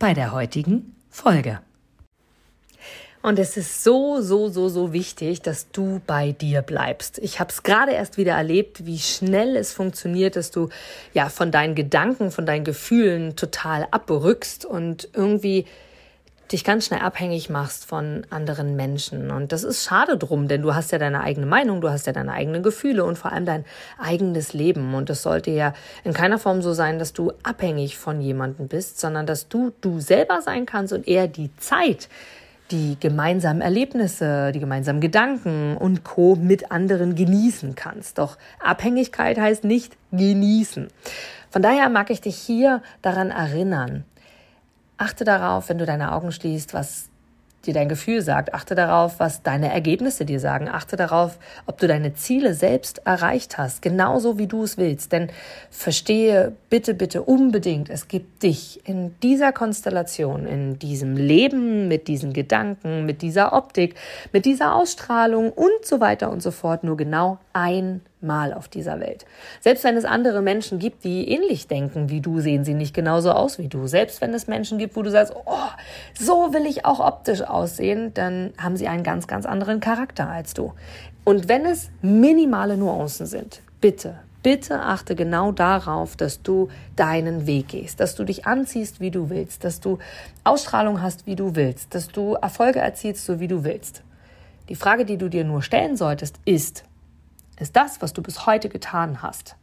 bei der heutigen Folge. Und es ist so, so, so, so wichtig, dass du bei dir bleibst. Ich habe es gerade erst wieder erlebt, wie schnell es funktioniert, dass du ja von deinen Gedanken, von deinen Gefühlen total abrückst und irgendwie dich ganz schnell abhängig machst von anderen Menschen. Und das ist schade drum, denn du hast ja deine eigene Meinung, du hast ja deine eigenen Gefühle und vor allem dein eigenes Leben. Und es sollte ja in keiner Form so sein, dass du abhängig von jemandem bist, sondern dass du du selber sein kannst und eher die Zeit, die gemeinsamen Erlebnisse, die gemeinsamen Gedanken und Co. mit anderen genießen kannst. Doch Abhängigkeit heißt nicht genießen. Von daher mag ich dich hier daran erinnern, Achte darauf, wenn du deine Augen schließt, was dir dein Gefühl sagt. Achte darauf, was deine Ergebnisse dir sagen. Achte darauf, ob du deine Ziele selbst erreicht hast, genauso wie du es willst. Denn verstehe bitte, bitte unbedingt, es gibt dich in dieser Konstellation, in diesem Leben, mit diesen Gedanken, mit dieser Optik, mit dieser Ausstrahlung und so weiter und so fort nur genau ein Mal auf dieser Welt. Selbst wenn es andere Menschen gibt, die ähnlich denken wie du, sehen sie nicht genauso aus wie du. Selbst wenn es Menschen gibt, wo du sagst, oh, so will ich auch optisch aussehen, dann haben sie einen ganz, ganz anderen Charakter als du. Und wenn es minimale Nuancen sind, bitte, bitte achte genau darauf, dass du deinen Weg gehst, dass du dich anziehst, wie du willst, dass du Ausstrahlung hast, wie du willst, dass du Erfolge erzielst, so wie du willst. Die Frage, die du dir nur stellen solltest, ist, ist das, was du bis heute getan hast,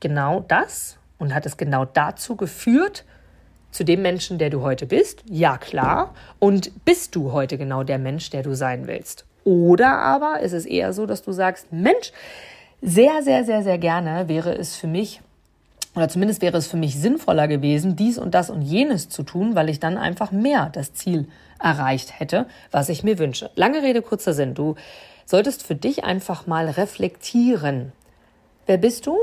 genau das und hat es genau dazu geführt, zu dem Menschen, der du heute bist? Ja, klar. Und bist du heute genau der Mensch, der du sein willst? Oder aber ist es eher so, dass du sagst, Mensch, sehr, sehr, sehr, sehr gerne wäre es für mich, oder zumindest wäre es für mich sinnvoller gewesen, dies und das und jenes zu tun, weil ich dann einfach mehr das Ziel erreicht hätte, was ich mir wünsche. Lange Rede, kurzer Sinn. Du solltest für dich einfach mal reflektieren. Wer bist du?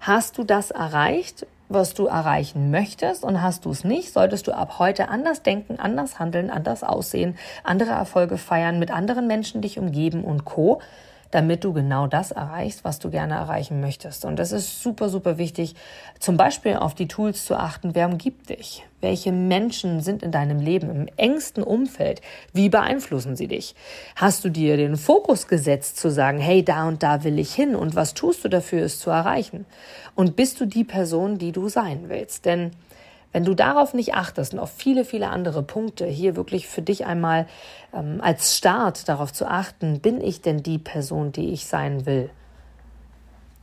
Hast du das erreicht, was du erreichen möchtest und hast du es nicht, solltest du ab heute anders denken, anders handeln, anders aussehen, andere Erfolge feiern, mit anderen Menschen dich umgeben und co damit du genau das erreichst, was du gerne erreichen möchtest. Und das ist super, super wichtig, zum Beispiel auf die Tools zu achten, wer umgibt dich? Welche Menschen sind in deinem Leben im engsten Umfeld? Wie beeinflussen sie dich? Hast du dir den Fokus gesetzt zu sagen, hey, da und da will ich hin und was tust du dafür, es zu erreichen? Und bist du die Person, die du sein willst? Denn wenn du darauf nicht achtest und auf viele, viele andere Punkte, hier wirklich für dich einmal ähm, als Start darauf zu achten, bin ich denn die Person, die ich sein will?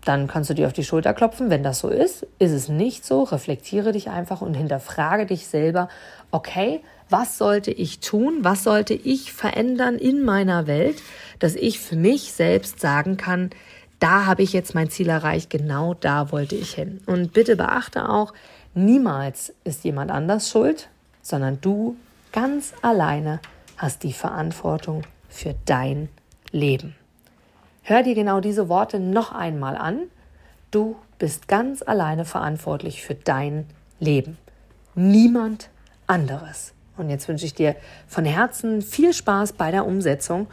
Dann kannst du dir auf die Schulter klopfen, wenn das so ist. Ist es nicht so, reflektiere dich einfach und hinterfrage dich selber, okay, was sollte ich tun, was sollte ich verändern in meiner Welt, dass ich für mich selbst sagen kann, da habe ich jetzt mein Ziel erreicht, genau da wollte ich hin. Und bitte beachte auch, Niemals ist jemand anders schuld, sondern du ganz alleine hast die Verantwortung für dein Leben. Hör dir genau diese Worte noch einmal an. Du bist ganz alleine verantwortlich für dein Leben. Niemand anderes. Und jetzt wünsche ich dir von Herzen viel Spaß bei der Umsetzung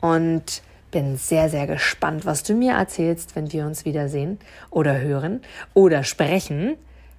und bin sehr, sehr gespannt, was du mir erzählst, wenn wir uns wiedersehen oder hören oder sprechen